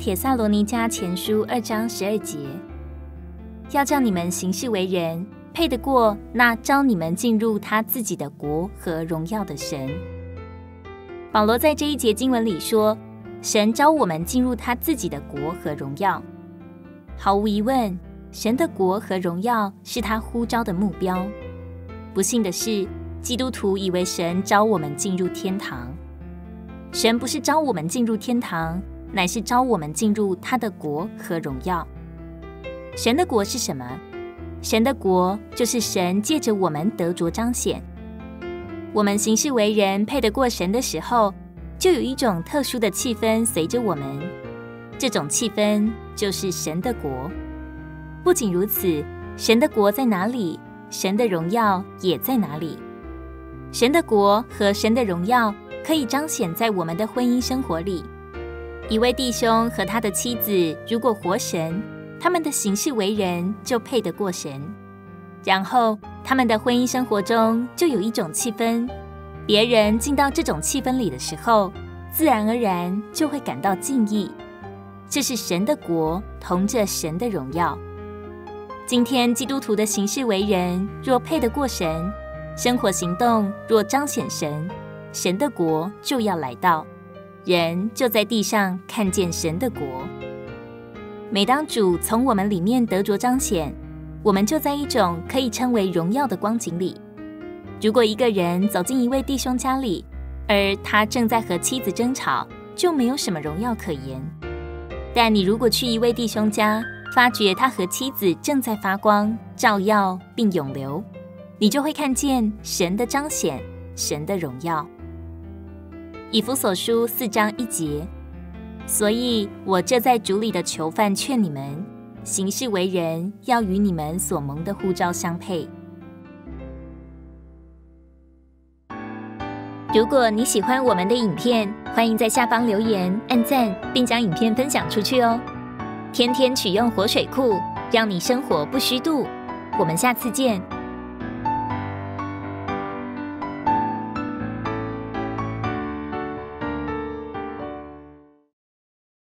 帖撒罗尼迦前书二章十二节，要叫你们行事为人，配得过那招你们进入他自己的国和荣耀的神。保罗在这一节经文里说，神召我们进入他自己的国和荣耀。毫无疑问，神的国和荣耀是他呼召的目标。不幸的是，基督徒以为神召我们进入天堂。神不是召我们进入天堂，乃是召我们进入他的国和荣耀。神的国是什么？神的国就是神借着我们得着彰显。我们行事为人配得过神的时候，就有一种特殊的气氛随着我们。这种气氛就是神的国。不仅如此，神的国在哪里，神的荣耀也在哪里。神的国和神的荣耀。可以彰显在我们的婚姻生活里。一位弟兄和他的妻子，如果活神，他们的行事为人就配得过神。然后，他们的婚姻生活中就有一种气氛，别人进到这种气氛里的时候，自然而然就会感到敬意。这是神的国同着神的荣耀。今天基督徒的行事为人若配得过神，生活行动若彰显神。神的国就要来到，人就在地上看见神的国。每当主从我们里面得着彰显，我们就在一种可以称为荣耀的光景里。如果一个人走进一位弟兄家里，而他正在和妻子争吵，就没有什么荣耀可言。但你如果去一位弟兄家，发觉他和妻子正在发光、照耀并永留，你就会看见神的彰显，神的荣耀。以弗所书四章一节，所以我这在主里的囚犯劝你们，行事为人要与你们所蒙的呼召相配。如果你喜欢我们的影片，欢迎在下方留言、按赞，并将影片分享出去哦。天天取用活水库，让你生活不虚度。我们下次见。